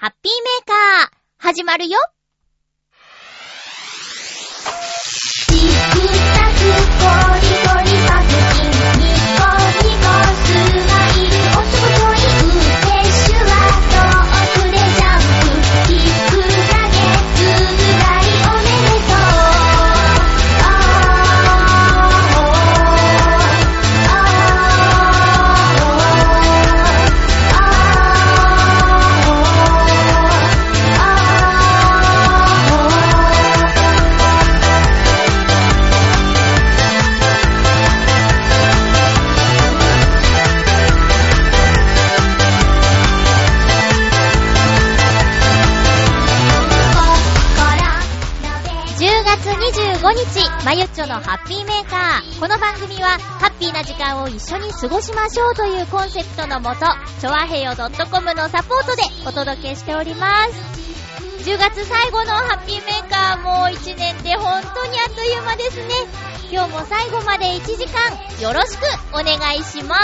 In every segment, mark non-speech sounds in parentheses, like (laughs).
ハッピーメーカー、始まるよ。まゆっちょのハッピーメーカー。この番組は、ハッピーな時間を一緒に過ごしましょうというコンセプトのもと、ちょわへよ .com のサポートでお届けしております。10月最後のハッピーメーカーもう1年で本当にあっという間ですね。今日も最後まで1時間、よろしくお願いします。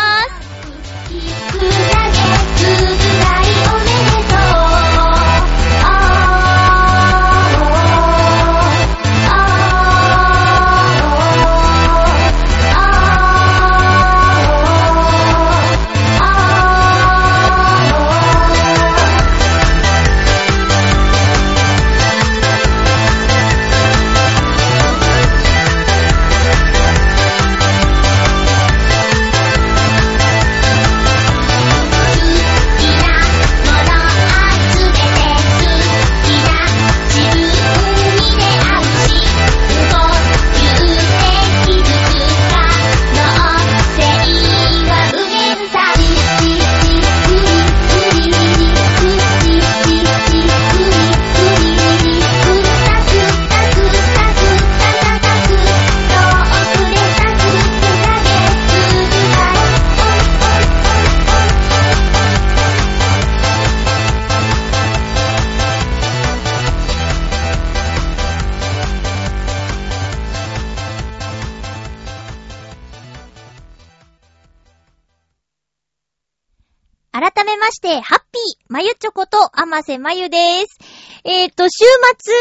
まゆちょこと、あませまゆです。えーと、週末、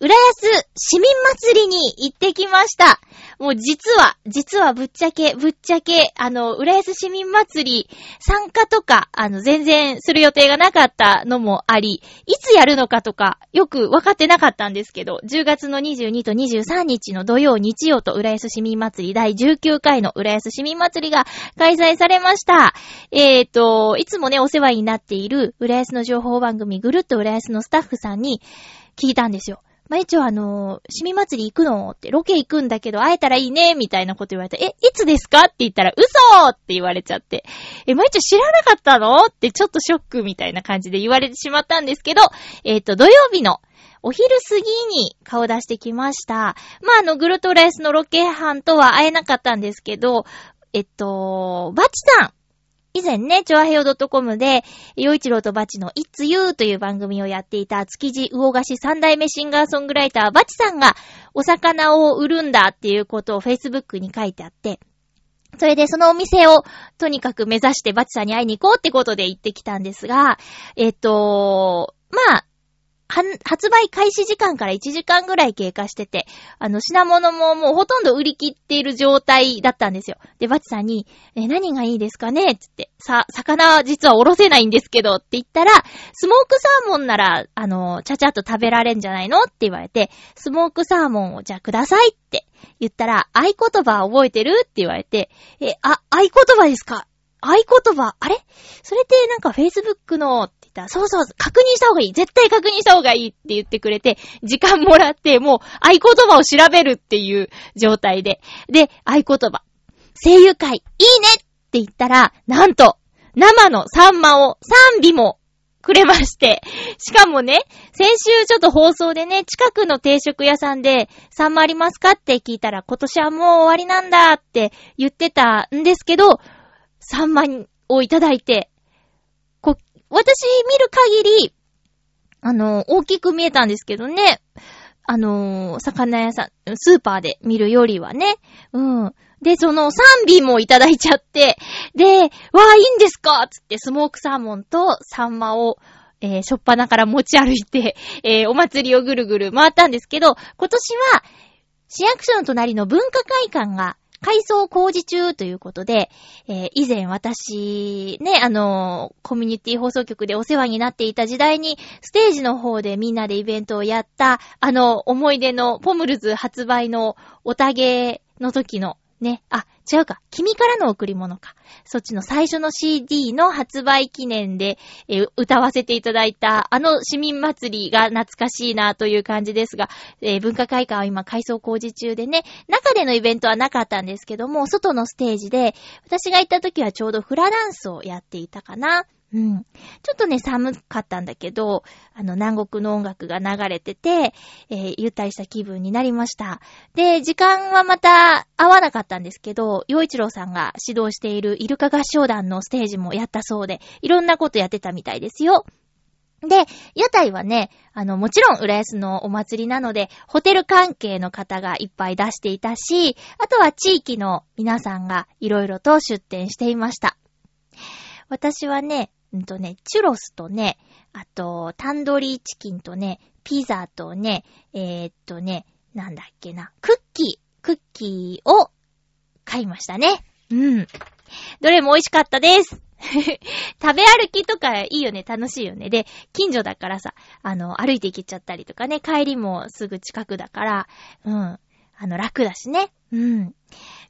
浦安市民祭りに行ってきました。もう実は、実はぶっちゃけ、ぶっちゃけ、あの、浦安市民祭り参加とか、あの、全然する予定がなかったのもあり、いつやるのかとか、よくわかってなかったんですけど、10月の22と23日の土曜、日曜と浦安市民祭り第19回の浦安市民祭りが開催されました。えーと、いつもね、お世話になっている浦安の情報番組ぐるっと浦安のスタッフさんに聞いたんですよ。まゆちょ、あのー、市民祭り行くのって、ロケ行くんだけど会えたらいいね、みたいなこと言われて、え、いつですかって言ったら、嘘って言われちゃって、え、まゆちょ知らなかったのってちょっとショックみたいな感じで言われてしまったんですけど、えっ、と、土曜日のお昼過ぎに顔出してきました。まあ、あの、グルトレースのロケ班とは会えなかったんですけど、えっと、バチさん以前ね、チョアヘヨ .com で、洋一郎とバチの It's You という番組をやっていた築地魚菓子三代目シンガーソングライターバチさんがお魚を売るんだっていうことを Facebook に書いてあって、それでそのお店をとにかく目指してバチさんに会いに行こうってことで行ってきたんですが、えっと、まあ、発売開始時間から1時間ぐらい経過してて、あの、品物ももうほとんど売り切っている状態だったんですよ。で、バチさんに、え、何がいいですかね？つって、さ、魚実はおろせないんですけどって言ったら、スモークサーモンなら、あの、ちゃちゃっと食べられんじゃないの？って言われて、スモークサーモンをじゃあくださいって言ったら、合言葉覚えてる？って言われて、え、あ、合言葉ですか？合言葉、あれ？それってなんか Facebook のって言ったら、そうそう、確認した方がいい。絶対確認した方がいいって言ってくれて、時間もらって、もう合言葉を調べるっていう状態で。で、合言葉。声優会、いいねって言ったら、なんと、生のサンマを3尾もくれまして。しかもね、先週ちょっと放送でね、近くの定食屋さんで、サンマありますかって聞いたら、今年はもう終わりなんだって言ってたんですけど、サンマをいただいて、こ、私見る限り、あの、大きく見えたんですけどね。あの、魚屋さん、スーパーで見るよりはね。うん。で、その3尾もいただいちゃって、で、わあ、いいんですか？つってスモークサーモンとサンマをえー、しょっぱなから持ち歩いて、えー、お祭りをぐるぐる回ったんですけど、今年は、市役所の隣の文化会館が改装工事中ということで、えー、以前私、ね、あのー、コミュニティ放送局でお世話になっていた時代に、ステージの方でみんなでイベントをやった、あの、思い出のポムルズ発売のおたげの時のね、あ、違うか。君からの贈り物か。そっちの最初の CD の発売記念で、えー、歌わせていただいた、あの市民祭りが懐かしいなという感じですが、えー、文化会館は今改装工事中でね、中でのイベントはなかったんですけども、外のステージで、私が行った時はちょうどフラダンスをやっていたかな。うん。ちょっとね、寒かったんだけど、あの、南国の音楽が流れてて、えー、ゆったりした気分になりました。で、時間はまた合わなかったんですけど、洋一郎さんが指導しているイルカ合唱団のステージもやったそうで、いろんなことやってたみたいですよ。で、屋台はね、あの、もちろん、浦安のお祭りなので、ホテル関係の方がいっぱい出していたし、あとは地域の皆さんがいろいろと出店していました。私はね、うんとね、チュロスとね、あと、タンドリーチキンとね、ピザとね、えー、っとね、なんだっけな、クッキー、クッキーを買いましたね。うん。どれも美味しかったです。(laughs) 食べ歩きとかいいよね、楽しいよね。で、近所だからさ、あの、歩いて行けちゃったりとかね、帰りもすぐ近くだから、うん、あの、楽だしね。うん。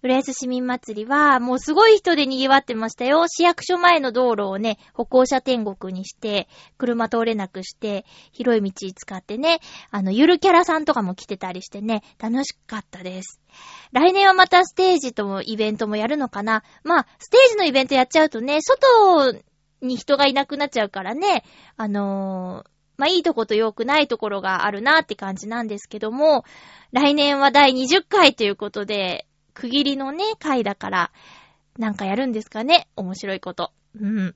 浦安市民祭りは、もうすごい人で賑わってましたよ。市役所前の道路をね、歩行者天国にして、車通れなくして、広い道使ってね、あの、ゆるキャラさんとかも来てたりしてね、楽しかったです。来年はまたステージともイベントもやるのかなまあ、ステージのイベントやっちゃうとね、外に人がいなくなっちゃうからね、あのー、まあ、いいとこと良くないところがあるなって感じなんですけども、来年は第20回ということで、区切りのね、回だから、なんかやるんですかね？面白いこと。うん。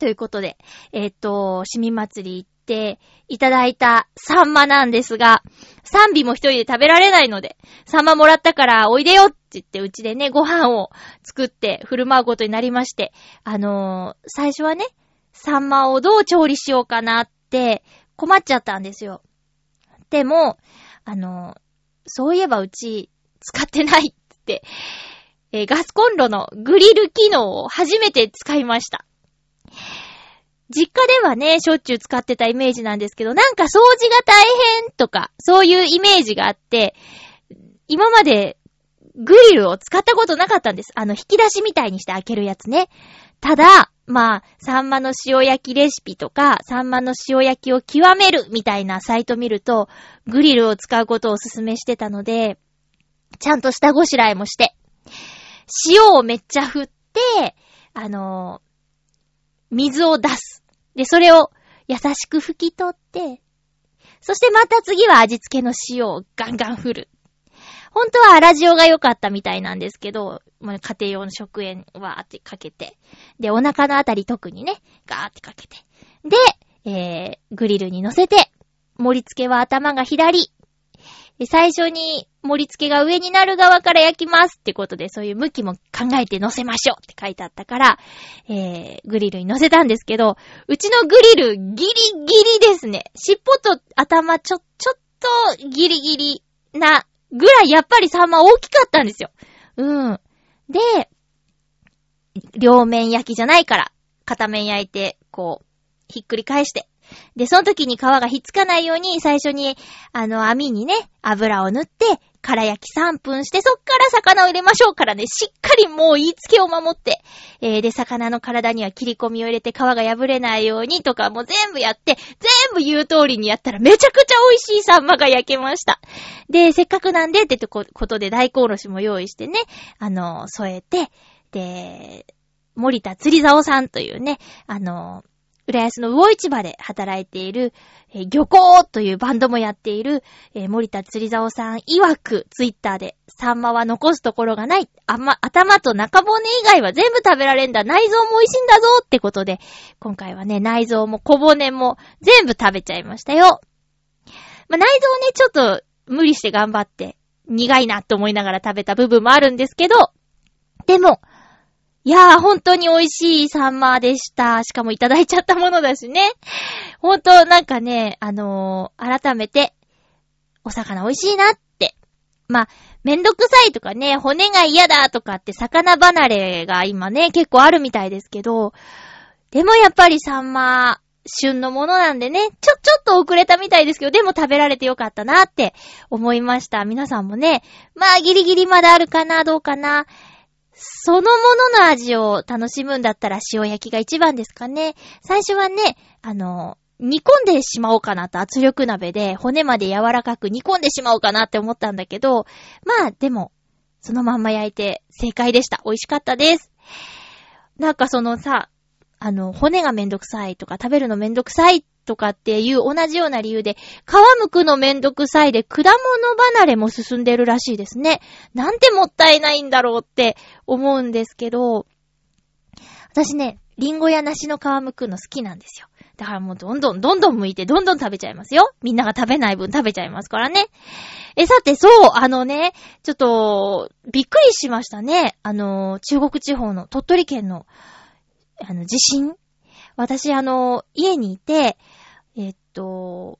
ということで、えっ、と、市民祭り行っていただいたサンマなんですが、サンビも一人で食べられないので、サンマもらったからおいでよって言って、うちでね、ご飯を作って振る舞うことになりまして、あのー、最初はね、サンマをどう調理しようかなって困っちゃったんですよ。でも、あの、そういえばうち使ってないって、えー、ガスコンロのグリル機能を初めて使いました。実家ではね、しょっちゅう使ってたイメージなんですけど、なんか掃除が大変とか、そういうイメージがあって、今までグリルを使ったことなかったんです。あの、引き出しみたいにして開けるやつね。ただ、まあ、サンマの塩焼きレシピとか、サンマの塩焼きを極めるみたいなサイト見ると、グリルを使うことをお勧めしてたので、ちゃんと下ごしらえもして、塩をめっちゃ振って、あのー、水を出す。で、それを優しく拭き取って、そしてまた次は味付けの塩をガンガン振る。本当は粗塩が良かったみたいなんですけど、家庭用の食塩わーってかけて、で、お腹のあたり特にね、ガーってかけて。で、えー、グリルに乗せて、盛り付けは頭が左、最初に盛り付けが上になる側から焼きますってことで、そういう向きも考えて乗せましょうって書いてあったから、えー、グリルに乗せたんですけど、うちのグリルギリギリですね。尻尾と頭ちょ、ちょっとギリギリなぐらいやっぱりサンマ大きかったんですよ。うん。で、両面焼きじゃないから、片面焼いて、こう、ひっくり返して、で、その時に皮がひっつかないように、最初に、あの、網にね、油を塗って、空焼き3分して、そっから魚を入れましょうからね、しっかりもう言いつけを守って、えー、で、魚の体には切り込みを入れて皮が破れないようにとかも全部やって、全部言う通りにやったらめちゃくちゃ美味しいサンマが焼けました。で、せっかくなんでってことで大根おろしも用意してね、あの、添えて、で、森田釣り竿さんというね、あの、浦安の魚市場で働いている、えー、漁港というバンドもやっている、えー、森田釣り竿さん曰く、ツイッターで、サンマは残すところがない。あま、頭と中骨以外は全部食べられんだ。内臓も美味しいんだぞってことで、今回はね、内臓も小骨も全部食べちゃいましたよ。まあ、内臓ね、ちょっと無理して頑張って、苦いなって思いながら食べた部分もあるんですけど、でも、いやー、本当に美味しいサンマでした。しかもいただいちゃったものだしね。ほんと、なんかね、あのー改めて、お魚美味しいなって。まあ、めんどくさいとかね、骨が嫌だとかって魚離れが今ね、結構あるみたいですけど、でもやっぱりサンマ、旬のものなんでね、ちょ、ちょっと遅れたみたいですけど、でも食べられてよかったなって思いました。皆さんもね、まあギリギリまだあるかな、どうかな。そのものの味を楽しむんだったら塩焼きが一番ですかね。最初はね、あの、煮込んでしまおうかなと圧力鍋で骨まで柔らかく煮込んでしまおうかなって思ったんだけど、まあでも、そのまんま焼いて正解でした。美味しかったです。なんかそのさ、あの、骨がめんどくさいとか食べるのめんどくさいとかっていう同じような理由で、皮むくのめんどくさいで果物離れも進んでるらしいですね。なんてもったいないんだろうって思うんですけど、私ね、リンゴや梨の皮むくの好きなんですよ。だからもうどんどんどんどん剥いてどんどん食べちゃいますよ。みんなが食べない分食べちゃいますからね。え、さて、そう、あのね、ちょっと、びっくりしましたね。あの、中国地方の鳥取県の、あの、地震。私、あの、家にいて、と、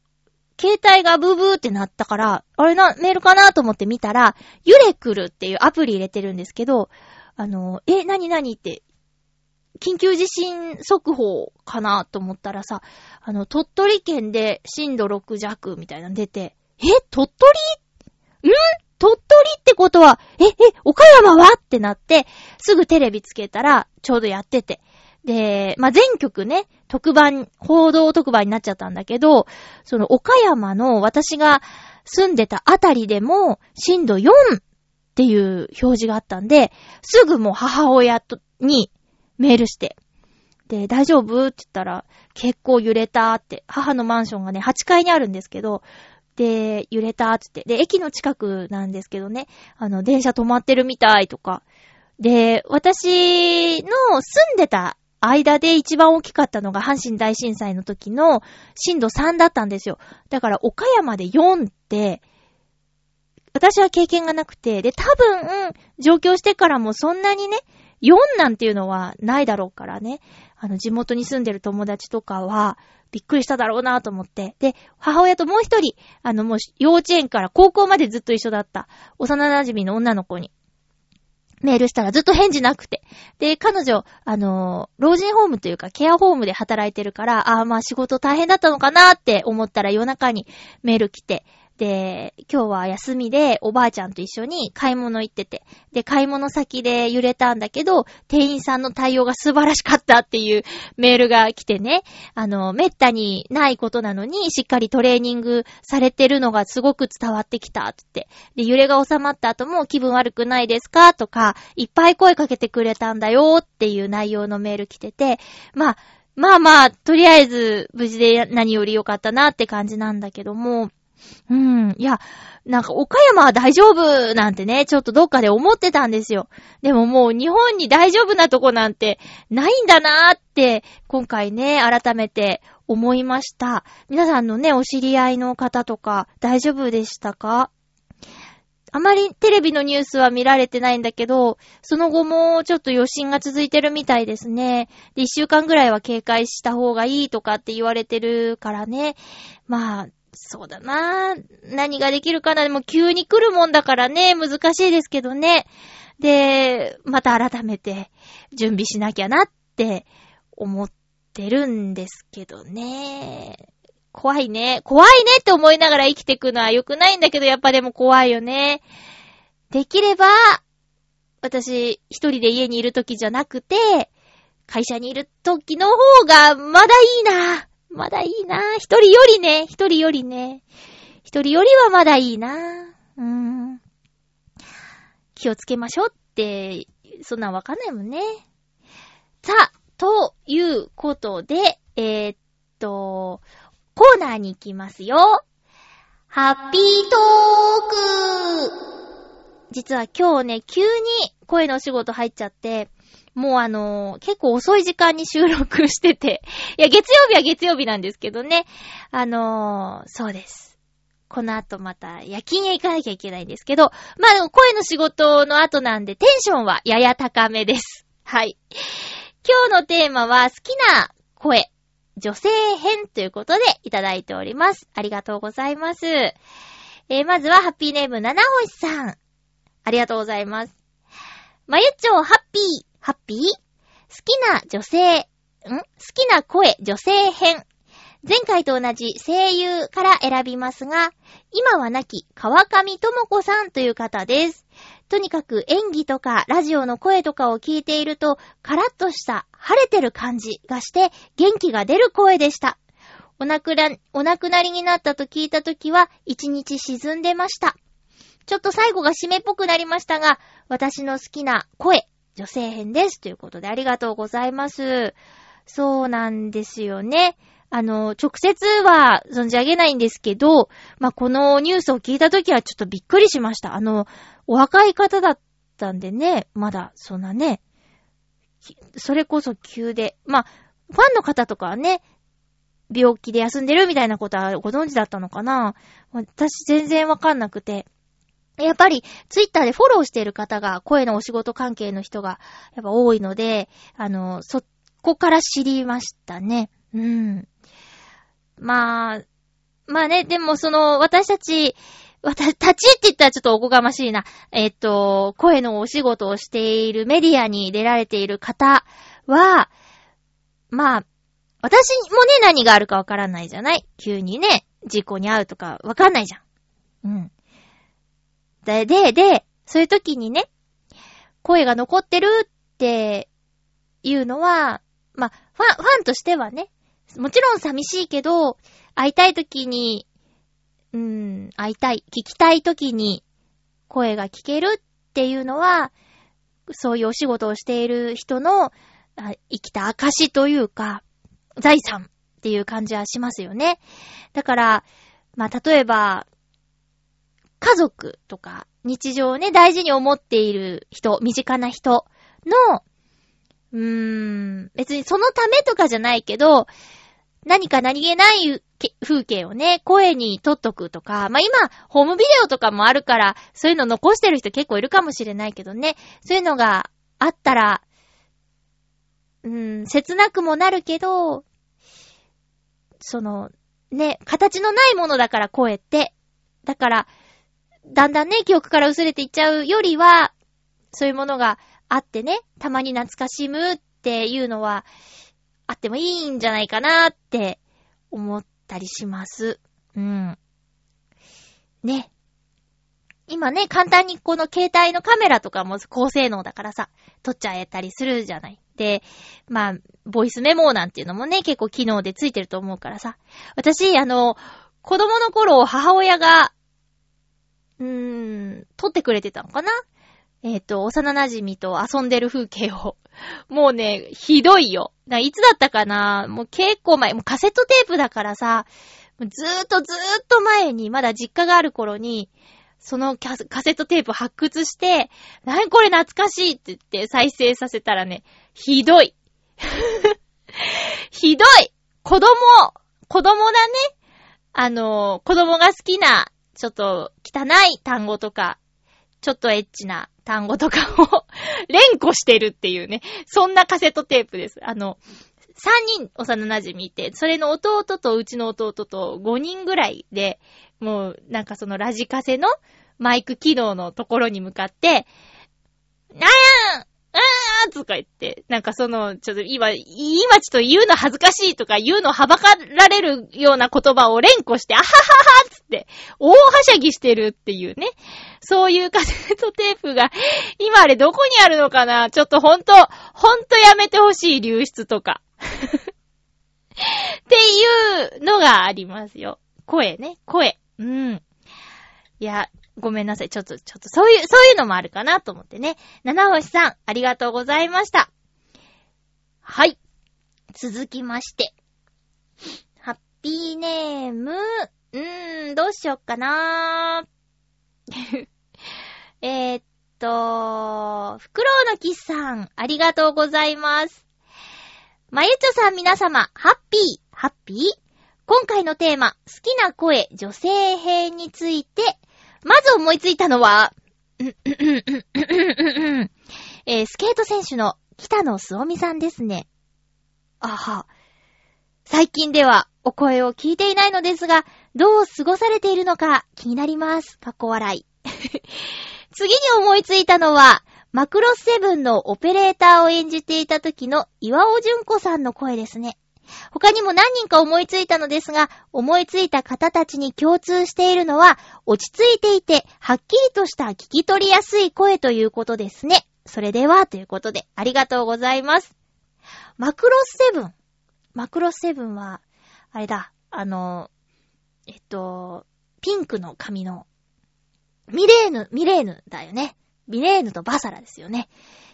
携帯がブーブーってなったから、あれな、メールかなと思って見たら、ユレクルっていうアプリ入れてるんですけど、あの、え、なになにって、緊急地震速報かなと思ったらさ、あの、鳥取県で震度6弱みたいなの出て、え、鳥取？ん？鳥取ってことは、え、え、岡山は？ってなって、すぐテレビつけたら、ちょうどやってて。で、まあ、全局ね、特番、報道特番になっちゃったんだけど、その岡山の私が住んでたあたりでも、震度4っていう表示があったんで、すぐもう母親とにメールして、で、大丈夫って言ったら、結構揺れたって、母のマンションがね、8階にあるんですけど、で、揺れたって言って、で、駅の近くなんですけどね、あの、電車止まってるみたいとか、で、私の住んでた間で一番大きかったのが阪神大震災の時の震度3だったんですよ。だから岡山で4って、私は経験がなくて、で、多分、上京してからもそんなにね、4なんていうのはないだろうからね。あの、地元に住んでる友達とかは、びっくりしただろうなと思って。で、母親ともう一人、あの、もう幼稚園から高校までずっと一緒だった、幼馴染の女の子に、メールしたらずっと返事なくて。で、彼女、あのー老人ホームというかケアホームで働いてるから、ああ、まあ仕事大変だったのかなって思ったら夜中にメール来て、で、今日は休みでおばあちゃんと一緒に買い物行ってて、で、買い物先で揺れたんだけど、店員さんの対応が素晴らしかったっていうメールが来てね、あの、めったにないことなのに、しっかりトレーニングされてるのがすごく伝わってきたって。で、揺れが収まった後も気分悪くないですかとか、いっぱい声かけてくれたんだよっていう内容のメール来てて、まあ、まあまあ、とりあえず無事で何より良かったなって感じなんだけども、うん。いや、なんか岡山は大丈夫なんてね、ちょっとどっかで思ってたんですよ。でももう日本に大丈夫なとこなんてないんだなーって、今回ね、改めて思いました。皆さんのね、お知り合いの方とか大丈夫でしたか？あまりテレビのニュースは見られてないんだけど、その後もちょっと余震が続いてるみたいですね。で、一週間ぐらいは警戒した方がいいとかって言われてるからね。まあ、そうだな何ができるかなでも急に来るもんだからね、難しいですけどね。で、また改めて準備しなきゃなって思ってるんですけどね。怖いね。怖いねって思いながら生きていくのは良くないんだけど、やっぱでも怖いよね。できれば、私、一人で家にいる時じゃなくて、会社にいる時の方が、まだいいな。まだいいな。一人よりね、一人よりね。一人よりはまだいいな。うーん。気をつけましょうって、そんなわかんないもんね。さあ、ということで、えーっと、コーナーに行きますよ。ハッピートーク実は今日ね、急に声のお仕事入っちゃって、もうあのー結構遅い時間に収録してて、(laughs) いや、月曜日は月曜日なんですけどね、あのーそうです。この後また夜勤へ行かなきゃいけないんですけど、まあ声の仕事の後なんでテンションはやや高めです。(laughs) はい。今日のテーマは好きな声女性編ということでいただいております。ありがとうございます。えー、まずはハッピーネーム七星さん。ありがとうございます。まゆっちょハッピー、ハッピー？好きな女性、ん？好きな声女性編。前回と同じ声優から選びますが、今は亡き川上智子さんという方です。とにかく演技とかラジオの声とかを聞いていると、カラッとした晴れてる感じがして元気が出る声でした。お亡くな、お亡くなりになったと聞いたときは一日沈んでました。ちょっと最後が締めっぽくなりましたが、私の好きな声、女性編です。ということでありがとうございます。そうなんですよね。あの、直接は存じ上げないんですけど、まあ、このニュースを聞いたときはちょっとびっくりしました。あの、お若い方だったんでね、まだ、そんなね、それこそ急で、まあ、ファンの方とかはね、病気で休んでるみたいなことはご存知だったのかな私全然わかんなくて。やっぱり、ツイッターでフォローしている方が、声のお仕事関係の人が、やっぱ多いので、あの、そこから知りましたね。うん。まあ、まあね、でもその、私たち、私たちって言ったらちょっとおこがましいな。えっと、声のお仕事をしているメディアに出られている方は、まあ、私もね、何があるかわからないじゃない急にね、事故に遭うとかわかんないじゃん。うん。で、で、で、そういう時にね、声が残ってるっていうのは、まあ、ファン、ファンとしてはね、もちろん寂しいけど、会いたい時に、うーん、会いたい、聞きたい時に声が聞けるっていうのは、そういうお仕事をしている人の生きた証というか、財産っていう感じはしますよね。だから、まあ、例えば、家族とか、日常をね、大事に思っている人、身近な人の、うーん、別にそのためとかじゃないけど、何か何気ない風景をね、声に撮っとくとか、まあ、今、ホームビデオとかもあるから、そういうの残してる人結構いるかもしれないけどね、そういうのがあったら、うーん、切なくもなるけど、その、ね、形のないものだから声って。だから、だんだんね、記憶から薄れていっちゃうよりは、そういうものがあってね、たまに懐かしむっていうのは、あってもいいんじゃないかなって思ったりします。うん。ね。今ね、簡単にこの携帯のカメラとかも高性能だからさ、撮っちゃえたりするじゃない。で、まあ、ボイスメモなんていうのもね、結構機能でついてると思うからさ。私、あの、子供の頃、母親が、うーん、撮ってくれてたのかな？えっ、と、幼馴染と遊んでる風景を。もうね、ひどいよ。いつだったかな？もう結構前、もうカセットテープだからさ、ずーっとずーっと前に、まだ実家がある頃に、そのカセットテープ発掘して、なにこれ懐かしいって言って再生させたらね、ひどい。(laughs) ひどい子供、子供だね。あの、子供が好きな、ちょっと汚い単語とか、ちょっとエッチな単語とかを (laughs) 連呼してるっていうね。そんなカセットテープです。あの、三人幼馴染いて、それの弟とうちの弟と5人ぐらいで、もうなんかそのラジカセのマイク機能のところに向かって、なんやんーとか言って、なんかその、ちょっと今、今ちょっと言うの恥ずかしいとか言うのはばかられるような言葉を連呼して、あはははつって、大はしゃぎしてるっていうね。そういうカセットテープが、今あれどこにあるのかな？ちょっとほんと、ほんとやめてほしい流出とか。(laughs) っていうのがありますよ。声ね、声。うん。いや、ごめんなさい。ちょっと、ちょっと、そういう、そういうのもあるかなと思ってね。七星さん、ありがとうございました。はい。続きまして。ハッピーネーム、うーん、どうしよっかな (laughs) えっと、フクロウのキスさん、ありがとうございます。まゆちょさん皆様、ハッピー、ハッピー？今回のテーマ、好きな声、女性編について、まず思いついたのは、えースケート選手の北野すおみさんですね。あは。最近ではお声を聞いていないのですが、どう過ごされているのか気になります。かっこ笑い。(laughs) 次に思いついたのは、マクロスセブンのオペレーターを演じていた時の岩尾純子さんの声ですね。他にも何人か思いついたのですが、思いついた方たちに共通しているのは、落ち着いていて、はっきりとした聞き取りやすい声ということですね。それでは、ということで、ありがとうございます。マクロスセブン。マクロスセブンは、あれだ、あの、えっと、ピンクの髪の、ミレーヌ、ミレーヌだよね。ミレーヌとバサラですよね。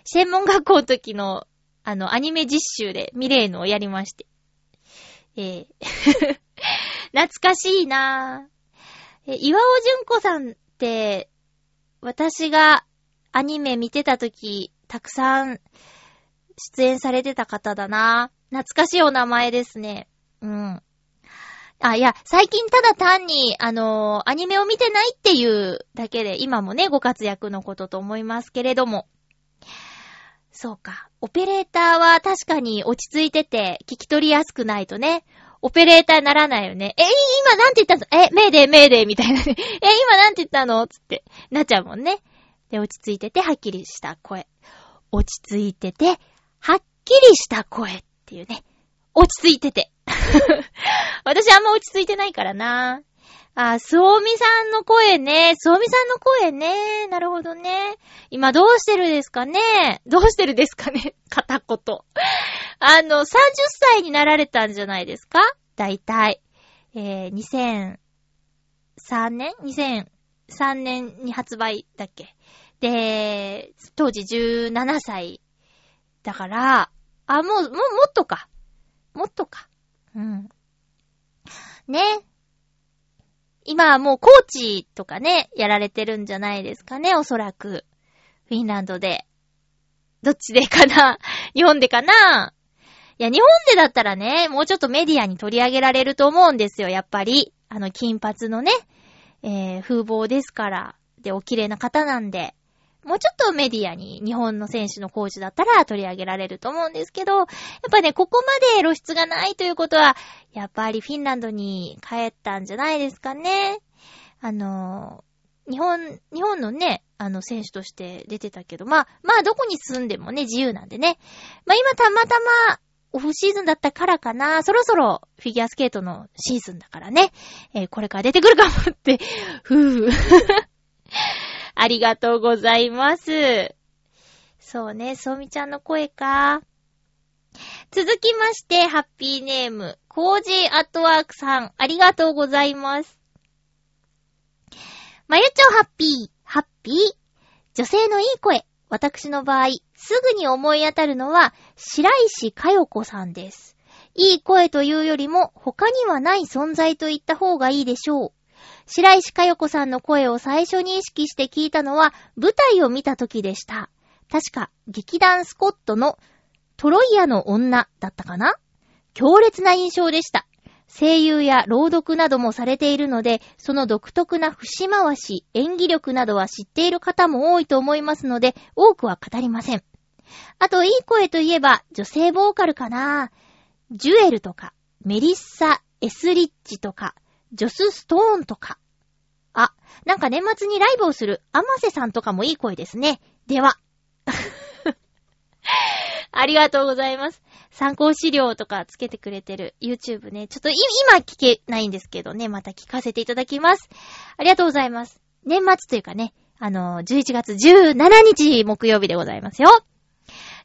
専門学校の時の、あの、アニメ実習でミレーヌをやりまして。えー (laughs) 懐かしいなぁ。え、岩尾純子さんって、私がアニメ見てた時、たくさん出演されてた方だなぁ懐かしいお名前ですね。うん。あ、いや、最近ただ単に、あのーアニメを見てないっていうだけで、今もね、ご活躍のことと思いますけれども。そうか。オペレーターは確かに落ち着いてて、聞き取りやすくないとね、オペレーターにならないよね。え、今なんて言ったの？え、メーデーメーデーみたいなね。(laughs) え、今なんて言ったの？つって、なっちゃうもんね。で、落ち着いてて、はっきりした声。落ち着いてて、はっきりした声っていうね。落ち着いてて。(laughs) 私あんま落ち着いてないからな。あ、そうみさんの声ね。そうみさんの声ね。なるほどね。今どうしてるですかねどうしてるですかね (laughs) 片言。あの、30歳になられたんじゃないですか大体。えー、2003年 ?2003 年に発売だっけで、当時17歳。だから、あ、もう、もう、もっとか。もっとか。うん。ね。今はもうコーチとかね、やられてるんじゃないですかね、おそらく。フィンランドで。どっちでかな？(laughs) 日本でかな？いや、日本でだったらね、もうちょっとメディアに取り上げられると思うんですよ、やっぱり。あの、金髪のね、えー、風貌ですから。で、お綺麗な方なんで。もうちょっとメディアに日本の選手のコーチだったら取り上げられると思うんですけど、やっぱね、ここまで露出がないということは、やっぱりフィンランドに帰ったんじゃないですかね。あの、日本、日本のね、あの選手として出てたけど、まあ、まあどこに住んでもね、自由なんでね。まあ今たまたま、オフシーズンだったからかな。そろそろフィギュアスケートのシーズンだからね。えーこれから出てくるかもって、ふぅ。ありがとうございます。そうね、そうみちゃんの声か。続きまして、ハッピーネーム、コージーアットワークさん、ありがとうございます。まゆちょハッピー、ハッピー？女性のいい声。私の場合、すぐに思い当たるのは、白石加代子さんです。いい声というよりも、他にはない存在と言った方がいいでしょう。白石かよこさんの声を最初に意識して聞いたのは、舞台を見た時でした。確か、劇団スコットのトロイアの女だったかな？強烈な印象でした。声優や朗読などもされているので、その独特な節回し、演技力などは知っている方も多いと思いますので、多くは語りません。あと、いい声といえば、女性ボーカルかな？ジュエルとか、メリッサ・エスリッチとか、ジョス・ストーンとか。あ、なんか年末にライブをするアマセさんとかもいい声ですね。では。(laughs) ありがとうございます。参考資料とかつけてくれてる YouTube ね。ちょっと今聞けないんですけどね。また聞かせていただきます。ありがとうございます。年末というかね、あの、11月17日木曜日でございますよ。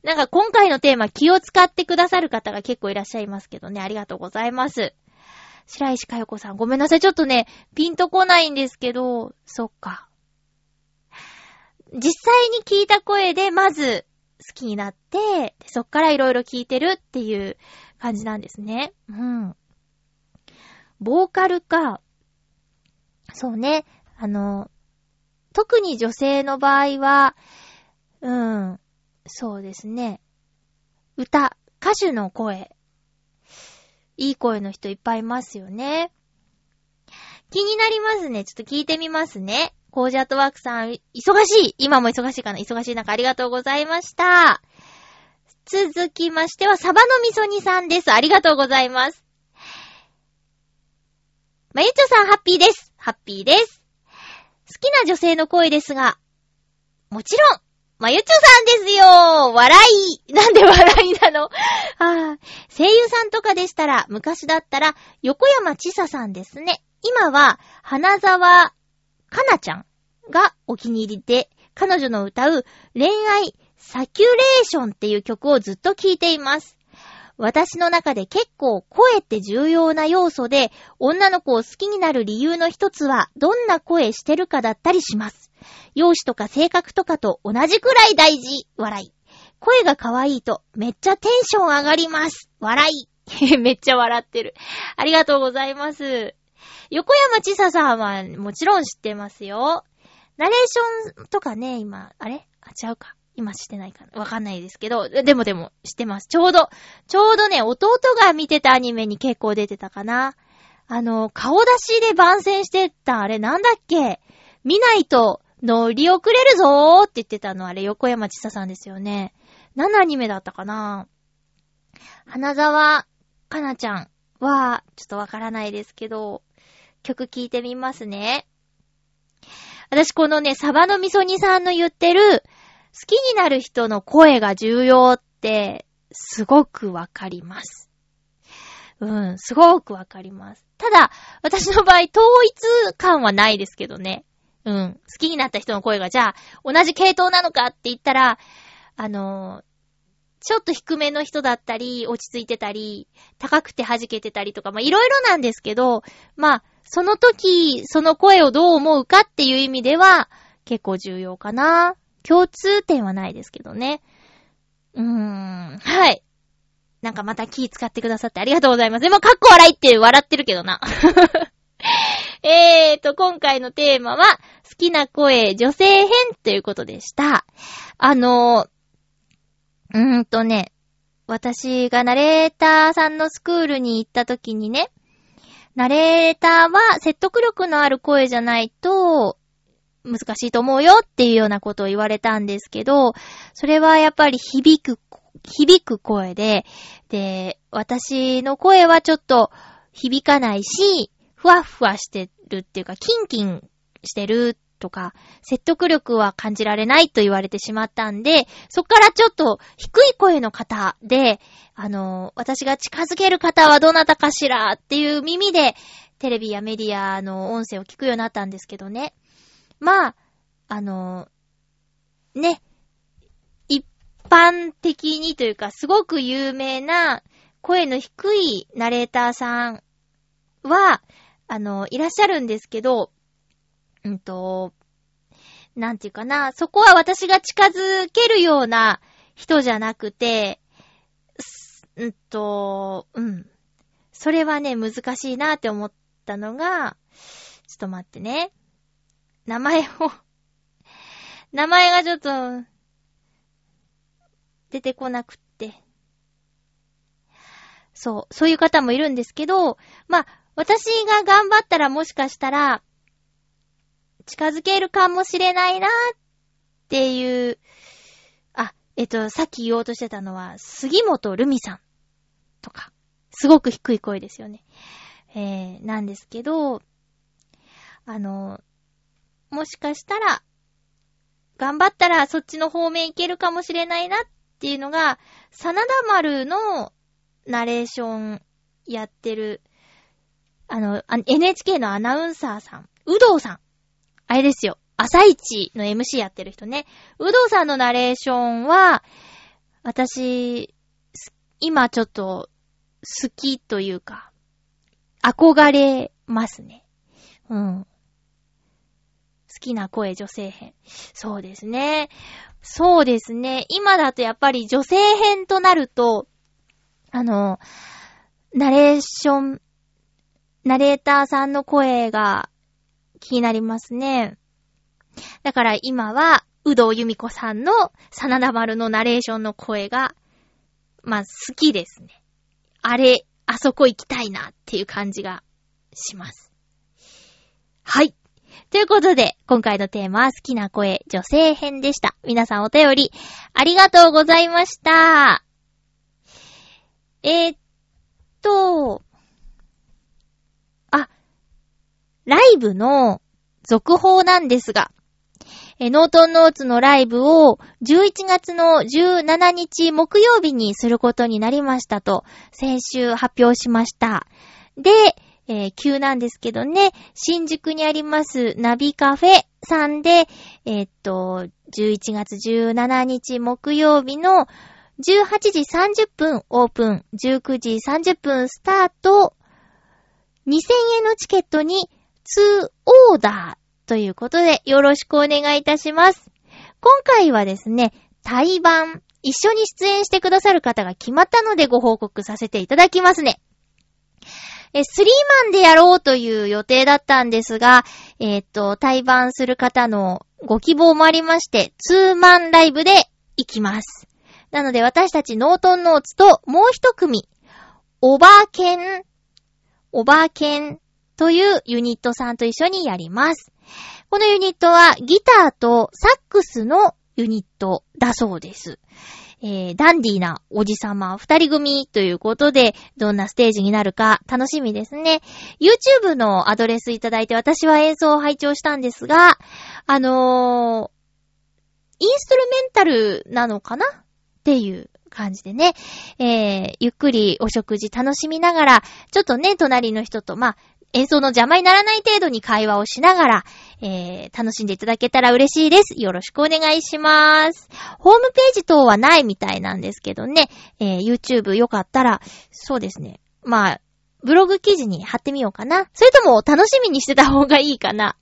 なんか今回のテーマ気を使ってくださる方が結構いらっしゃいますけどね。ありがとうございます。白石かよこさん、ごめんなさい。ちょっとね、ピンとこないんですけど、そっか。実際に聞いた声で、まず、好きになって、そっからいろいろ聞いてるっていう感じなんですね。うん。ボーカルか。そうね。あの、特に女性の場合は、うん、そうですね。歌、歌手の声。いい声の人いっぱいいますよね。気になりますね。ちょっと聞いてみますね。コージアットワークさん、忙しい今も忙しいかな忙しい中ありがとうございました。続きましては、サバの味噌煮さんです。ありがとうございます。まゆちょさんハッピーです。ハッピーです。好きな女性の声ですが、もちろん、まゆちょさんですよ笑い (laughs) なんで笑いなの？(laughs) あ、声優さんとかでしたら、昔だったら、横山ちささんですね。今は、花沢かなちゃんがお気に入りで、彼女の歌う恋愛サキュレーションっていう曲をずっと聴いています。私の中で結構声って重要な要素で、女の子を好きになる理由の一つは、どんな声してるかだったりします。容姿とか性格とかと同じくらい大事。笑い。声が可愛いとめっちゃテンション上がります。笑い。(laughs) めっちゃ笑ってる。ありがとうございます。横山ちささんはもちろん知ってますよ。ナレーションとかね、今、あれ？あ、違うか。今してないかなわかんないですけど、でもでも知ってます。ちょうど、ちょうどね、弟が見てたアニメに結構出てたかな。あの、顔出しで番宣してたあれなんだっけ？見ないと乗り遅れるぞーって言ってたのあれ横山ちささんですよね。何アニメだったかな？花沢かなちゃんは、ちょっとわからないですけど、曲聴いてみますね。私このね、サバの味噌煮さんの言ってる、好きになる人の声が重要って、すごくわかります。うん、すごくわかります。ただ、私の場合、統一感はないですけどね。うん、好きになった人の声が、じゃあ、同じ系統なのかって言ったら、あのーちょっと低めの人だったり、落ち着いてたり、高くて弾けてたりとか、まあ、いろいろなんですけど、まあ、その時、その声をどう思うかっていう意味では、結構重要かな。共通点はないですけどね。うーん、はい。なんかまた気使ってくださってありがとうございます。でも、かっこ笑いって笑ってるけどな。(laughs) (laughs) えーと、今回のテーマは、好きな声、女性編ということでした。あのうーんとね、私がナレーターさんのスクールに行った時にね、ナレーターは説得力のある声じゃないと難しいと思うよっていうようなことを言われたんですけど、それはやっぱり響く、響く声で、で、私の声はちょっと響かないし、ふわふわしてるっていうか、キンキンしてるとか、説得力は感じられないと言われてしまったんで、そっからちょっと低い声の方で、あの、私が近づける方はどなたかしらっていう耳で、テレビやメディアの音声を聞くようになったんですけどね。まあ、あの、ね、一般的にというか、すごく有名な声の低いナレーターさんは、あの、いらっしゃるんですけど、うんと、なんていうかな、そこは私が近づけるような人じゃなくて、すうんと、うん。それはね、難しいなって思ったのが、ちょっと待ってね。名前を、名前がちょっと、出てこなくって。そう、そういう方もいるんですけど、まあ、私が頑張ったらもしかしたら、近づけるかもしれないなっていう、あ、えっと、さっき言おうとしてたのは、杉本るみさんとか、すごく低い声ですよね。えー、なんですけど、あの、もしかしたら、頑張ったらそっちの方面いけるかもしれないなっていうのが、真田丸のナレーションやってる、あの、NHK のアナウンサーさん、うどうさん。あれですよ。朝一の MC やってる人ね。うどうさんのナレーションは、私、今ちょっと好きというか、憧れますね。うん。好きな声女性編。そうですね。そうですね。今だとやっぱり女性編となると、あの、ナレーション、ナレーターさんの声が気になりますね。だから今は、うどうゆみこさんの真田丸のナレーションの声が、まあ好きですね。あれ、あそこ行きたいなっていう感じがします。はい。ということで、今回のテーマは好きな声女性編でした。皆さんお便りありがとうございました。えー、っと、あ、ライブの続報なんですが、えノートンノーツのライブを11月の17日木曜日にすることになりましたと、先週発表しました。で、えー急なんですけどね、新宿にありますナビカフェさんで、えーっと、11月17日木曜日の18時30分オープン、19時30分スタート、2000円のチケットに2オーダーということでよろしくお願いいたします。今回はですね、対バン、一緒に出演してくださる方が決まったのでご報告させていただきますね。え、スリーマンでやろうという予定だったんですが、えーっと、対バンする方のご希望もありまして、ツーマンライブで行きます。なので私たちノートンノーツともう一組、おばあけん、おばあけんというユニットさんと一緒にやります。このユニットはギターとサックスのユニットだそうです。えー、ダンディーなおじさま二人組ということで、どんなステージになるか楽しみですね。YouTube のアドレスいただいて私は演奏を拝聴したんですが、あのー、インストルメンタルなのかなっていう感じでね、えー、ゆっくりお食事楽しみながら、ちょっとね、隣の人と、まあ、演奏の邪魔にならない程度に会話をしながら、えー、楽しんでいただけたら嬉しいです。よろしくお願いします。ホームページ等はないみたいなんですけどね、えー、YouTube よかったら、そうですね。まあ、ブログ記事に貼ってみようかな。それとも楽しみにしてた方がいいかな。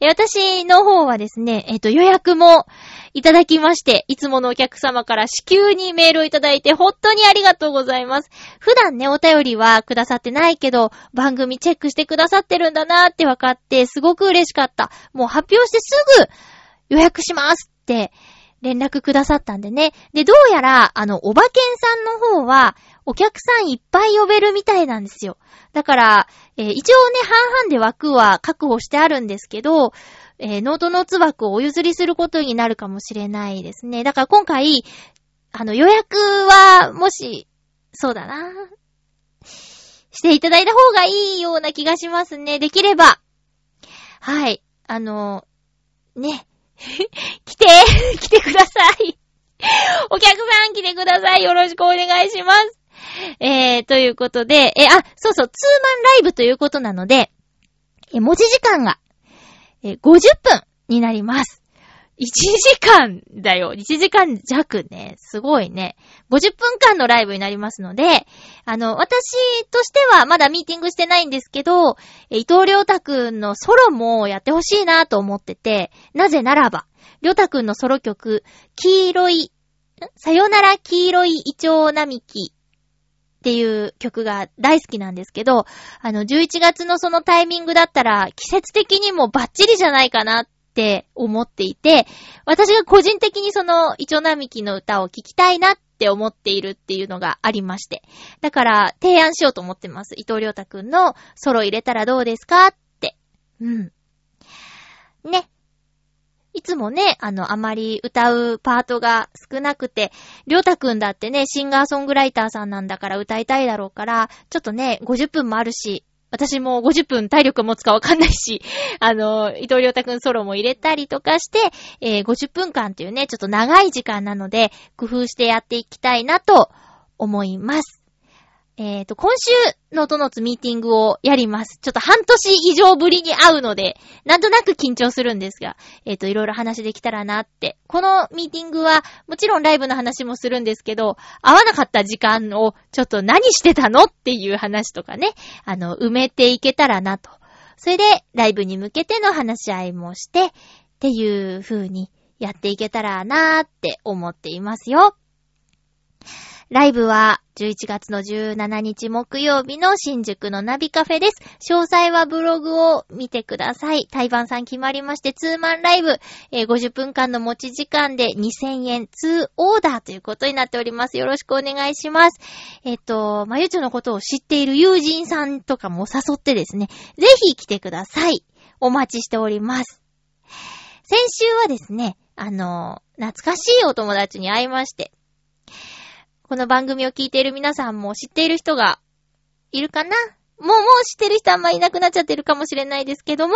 私の方はですね、えっ、と、予約もいただきまして、いつものお客様から至急にメールをいただいて、本当にありがとうございます。普段ね、お便りはくださってないけど、番組チェックしてくださってるんだなーって分かって、すごく嬉しかった。もう発表してすぐ予約しますって連絡くださったんでね。で、どうやら、あの、おばけんさんの方は、お客さんいっぱい呼べるみたいなんですよ。だから、えー一応ね、半々で枠は確保してあるんですけど、えーノートノーツ枠をお譲りすることになるかもしれないですね。だから今回、あの、予約は、もし、そうだな。していただいた方がいいような気がしますね。できれば。はい。あの、ね。(laughs) 来て (laughs) 来てくださいお客さん来てくださいよろしくお願いします (laughs) えー、ということで、えあ、そうそう、ツーマンライブということなので、え、持ち時間が、え50分になります。1時間だよ。1時間弱ね。すごいね。50分間のライブになりますので、あの、私としてはまだミーティングしてないんですけど、え伊藤良太くんのソロもやってほしいなと思ってて、なぜならば、良太くんのソロ曲、黄色い、ん？さよなら黄色いイチョウ並木っていう曲が大好きなんですけど、あの、11月のそのタイミングだったら、季節的にもバッチリじゃないかなって思っていて、私が個人的にその、イチョ並木の歌を聴きたいなって思っているっていうのがありまして。だから、提案しようと思ってます。伊藤良太くんのソロ入れたらどうですかって。うん。ね。いつもね、あの、あまり歌うパートが少なくて、りょうたくんだってね、シンガーソングライターさんなんだから歌いたいだろうから、ちょっとね、50分もあるし、私も50分体力持つかわかんないし、(laughs) あの、伊藤りょうたくんソロも入れたりとかして、えー50分間っていうね、ちょっと長い時間なので、工夫してやっていきたいなと思います。えっ、と、今週のトノーツミーティングをやります。ちょっと半年以上ぶりに会うので、なんとなく緊張するんですが、えっ、と、いろいろ話できたらなって。このミーティングは、もちろんライブの話もするんですけど、会わなかった時間を、ちょっと何してたのっていう話とかね、あの、埋めていけたらなと。それで、ライブに向けての話し合いもして、っていう風にやっていけたらなーって思っていますよ。ライブは11月の17日木曜日の新宿のナビカフェです。詳細はブログを見てください。台湾さん決まりまして、ツーマンライブ、えー50分間の持ち時間で2000円、2オーダーということになっております。よろしくお願いします。えっ、と、まゆちょのことを知っている友人さんとかも誘ってですね、ぜひ来てください。お待ちしております。先週はですね、あの、懐かしいお友達に会いまして、この番組を聞いている皆さんも知っている人がいるかなもう、もう知ってる人あんまいなくなっちゃってるかもしれないですけども、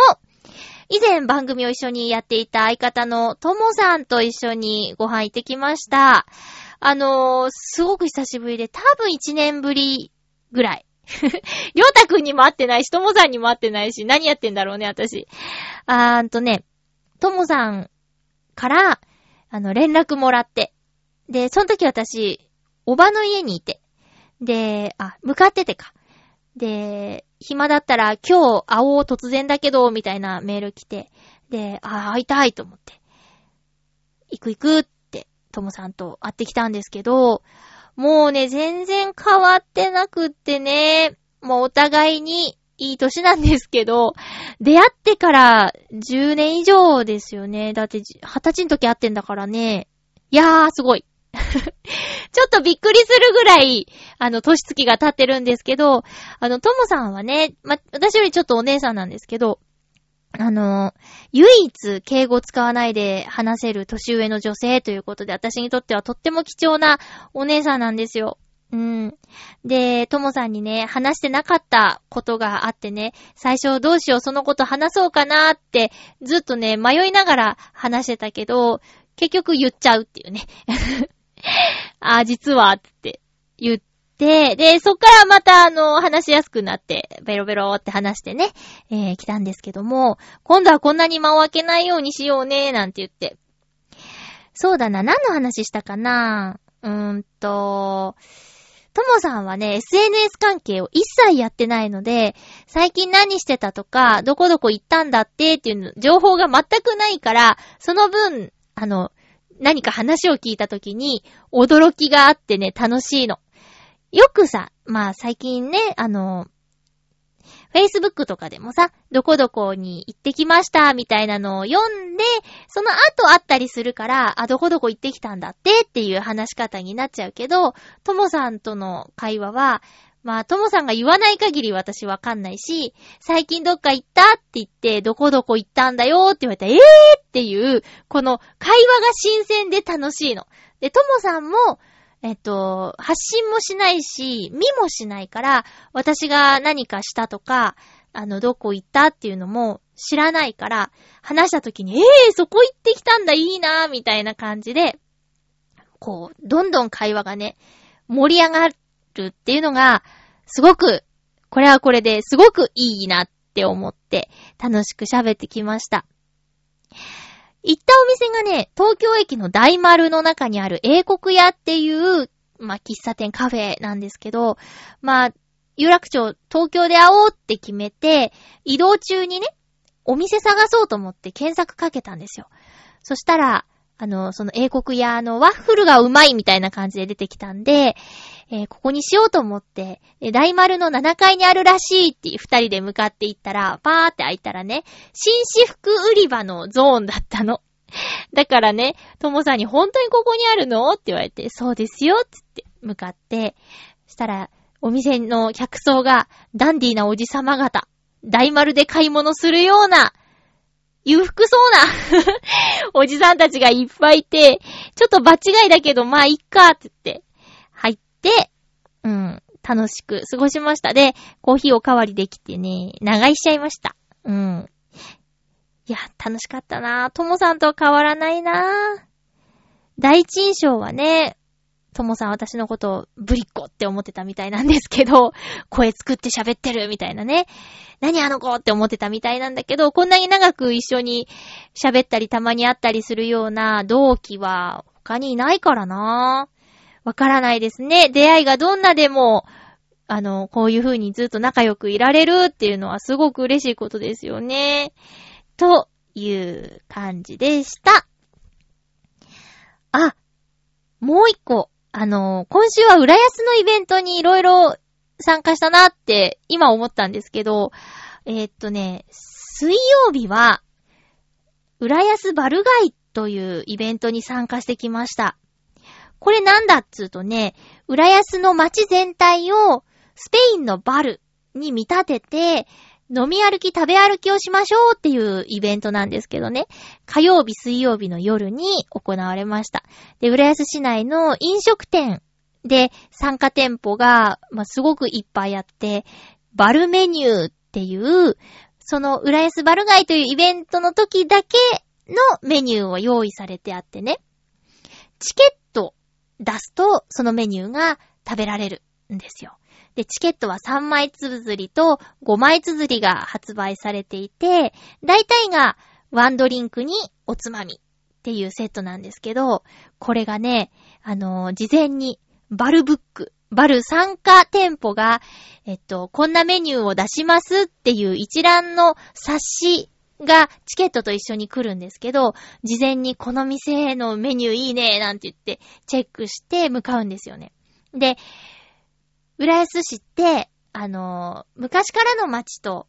以前番組を一緒にやっていた相方のともさんと一緒にご飯行ってきました。あのー、すごく久しぶりで、多分1年ぶりぐらい。りょうたくんにも会ってないし、ともさんにも会ってないし、何やってんだろうね、私。あーんとね、ともさんから、あの、連絡もらって。で、その時私、おばの家にいて。で、あ、向かっててか。で、暇だったら今日会おう突然だけど、みたいなメール来て。で、あ、会いたいと思って。行く行くって、ともさんと会ってきたんですけど、もうね、全然変わってなくってね、もうお互いにいい歳なんですけど、出会ってから10年以上ですよね。だって20歳の時会ってんだからね。いやー、すごい。ちょっとびっくりするぐらい、あの、年月が経ってるんですけど、あの、ともさんはね、ま、私よりちょっとお姉さんなんですけど、あの、唯一敬語使わないで話せる年上の女性ということで、私にとってはとっても貴重なお姉さんなんですよ。うん。で、ともさんにね、話してなかったことがあってね、最初どうしよう、そのこと話そうかなって、ずっとね、迷いながら話してたけど、結局言っちゃうっていうね。(laughs) あ、実は、って言って、で、そっからまた、あの、話しやすくなって、ベロベロって話してね、えー、来たんですけども、今度はこんなに間を空けないようにしようね、なんて言って。そうだな、何の話したかな？うーんと、ともさんはね、SNS 関係を一切やってないので、最近何してたとか、どこどこ行ったんだってっていうの情報が全くないから、その分、あの、何か話を聞いたときに、驚きがあってね、楽しいの。よくさ、まあ最近ね、あの、Facebook とかでもさ、どこどこに行ってきました、みたいなのを読んで、その後あったりするから、あ、どこどこ行ってきたんだってっていう話し方になっちゃうけど、ともさんとの会話は、まあ、ともさんが言わない限り私わかんないし、最近どっか行ったって言って、どこどこ行ったんだよって言われたら、えーっていう、この会話が新鮮で楽しいの。で、ともさんも、えっと、発信もしないし、見もしないから、私が何かしたとか、あの、どこ行ったっていうのも知らないから、話した時に、ええー、そこ行ってきたんだ、いいな、みたいな感じで、こう、どんどん会話がね、盛り上がるるっていうのが、すごく、これはこれですごくいいなって思って、楽しく喋ってきました。行ったお店がね、東京駅の大丸の中にある英国屋っていう、まあ、喫茶店カフェなんですけど、まあ、有楽町、東京で会おうって決めて、移動中にね、お店探そうと思って検索かけたんですよ。そしたら、あの、その英国屋のワッフルがうまいみたいな感じで出てきたんで、えーここにしようと思って、え大丸の7階にあるらしいって二人で向かって行ったら、パーって開いたらね、紳士服売り場のゾーンだったの。(laughs) だからね、ともさんに本当にここにあるの？って言われて、そうですよつって向かって、そしたら、お店の客層がダンディーなおじさま方、大丸で買い物するような、裕福そうな (laughs) おじさんたちがいっぱいいて、ちょっと場違いだけど、まあ、いっか、って言って、入って、うん、楽しく過ごしました。で、コーヒーおかわりできてね、長居しちゃいました。うん。いや、楽しかったなぁともさんとは変わらないなぁ第一印象はね、ともさん私のことをブリッコって思ってたみたいなんですけど、(laughs) 声作って喋ってるみたいなね。何あの子って思ってたみたいなんだけど、こんなに長く一緒に喋ったりたまに会ったりするような同期は他にいないからなわからないですね。出会いがどんなでも、あの、こういう風にずっと仲良くいられるっていうのはすごく嬉しいことですよね。という感じでした。あ、もう一個。あの、今週は浦安のイベントにいろいろ参加したなって今思ったんですけど、えーっとね、水曜日は、浦安バルガイというイベントに参加してきました。これなんだっつうとね、浦安の街全体をスペインのバルに見立てて、飲み歩き食べ歩きをしましょうっていうイベントなんですけどね。火曜日、水曜日の夜に行われました。で、浦安市内の飲食店で参加店舗が、まあ、すごくいっぱいあって、バルメニューっていう、その浦安バル街というイベントの時だけのメニューを用意されてあってね。チケット出すと、そのメニューが食べられるんですよ。で、チケットは3枚綴りと5枚綴りが発売されていて、大体がワンドリンクにおつまみっていうセットなんですけど、これがね、あのー事前にバルブック、バル参加店舗が、えっと、こんなメニューを出しますっていう一覧の冊子がチケットと一緒に来るんですけど、事前にこの店のメニューいいねなんて言ってチェックして向かうんですよね。で、浦安市って、あの昔からの街と、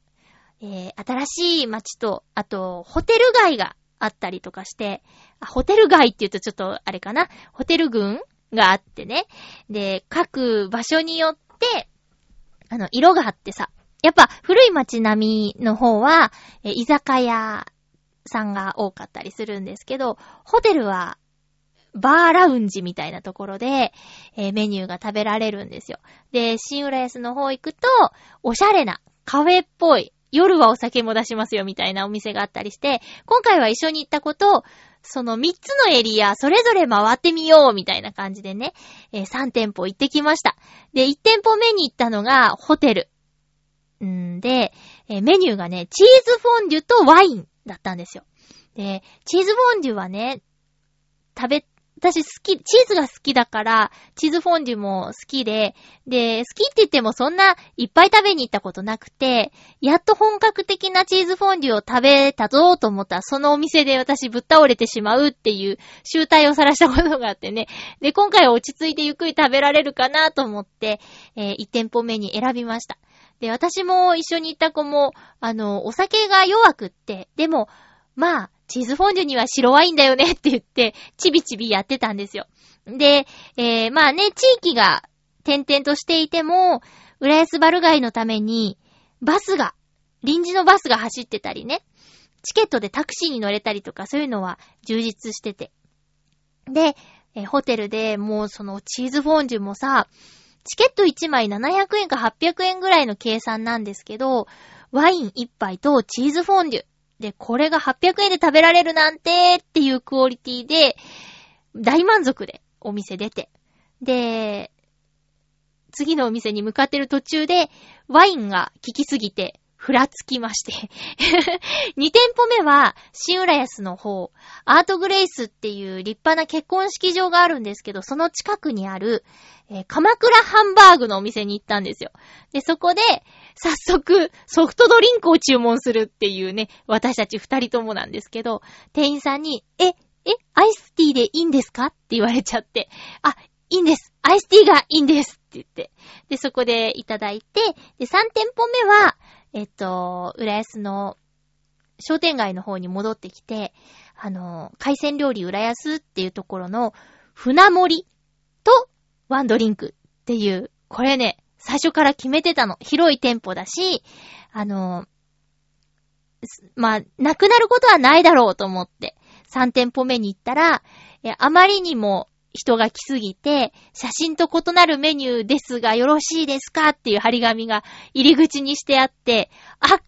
えー新しい街と、あと、ホテル街があったりとかして、あホテル街って言うとちょっとあれかな、ホテル群があってね。で、各場所によって、あの、色があってさ、やっぱ古い街並みの方は、えー居酒屋さんが多かったりするんですけど、ホテルは、バーラウンジみたいなところで、えーメニューが食べられるんですよ。で、新浦安の方行くと、おしゃれな、カフェっぽい、夜はお酒も出しますよみたいなお店があったりして、今回は一緒に行ったこと、その3つのエリア、それぞれ回ってみようみたいな感じでね、えー3店舗行ってきました。で、1店舗目に行ったのがホテル。んで、えーメニューがね、チーズフォンデュとワインだったんですよ。で、チーズフォンデュはね、食べ、私好き、チーズが好きだから、チーズフォンデュも好きで、で、好きって言ってもそんないっぱい食べに行ったことなくて、やっと本格的なチーズフォンデュを食べたぞと思ったら、そのお店で私ぶっ倒れてしまうっていう集体を晒したことがあってね。で、今回は落ち着いてゆっくり食べられるかなと思って、え1店舗目に選びました。で、私も一緒に行った子も、あの、お酒が弱くって、でも、まあ、チーズフォンデュには白ワインだよねって言って、ちびちびやってたんですよ。で、えー、まあね、地域が点々としていても、浦安バル街のために、バスが、臨時のバスが走ってたりね、チケットでタクシーに乗れたりとか、そういうのは充実してて。で、えホテルでもうそのチーズフォンデュもさ、チケット1枚700円か800円ぐらいの計算なんですけど、ワイン1杯とチーズフォンデュ。で、これが800円で食べられるなんてっていうクオリティで、大満足でお店出て。で、次のお店に向かってる途中で、ワインが効きすぎて、ふらつきまして。(laughs) 2店舗目は、新浦安の方、アートグレイスっていう立派な結婚式場があるんですけど、その近くにある、えー鎌倉ハンバーグのお店に行ったんですよ。で、そこで、早速、ソフトドリンクを注文するっていうね、私たち二人ともなんですけど、店員さんに、え、え、アイスティーでいいんですかって言われちゃって、あ、いいんです。アイスティーがいいんですって言って。で、そこでいただいて、で、3店舗目は、えっと、浦安の商店街の方に戻ってきて、あの、海鮮料理浦安っていうところの船盛りとワンドリンクっていう、これね、最初から決めてたの。広い店舗だし、あの、まあ、なくなることはないだろうと思って、3店舗目に行ったら、あまりにも人が来すぎて、写真と異なるメニューですがよろしいですかっていう張り紙が入り口にしてあって、あっか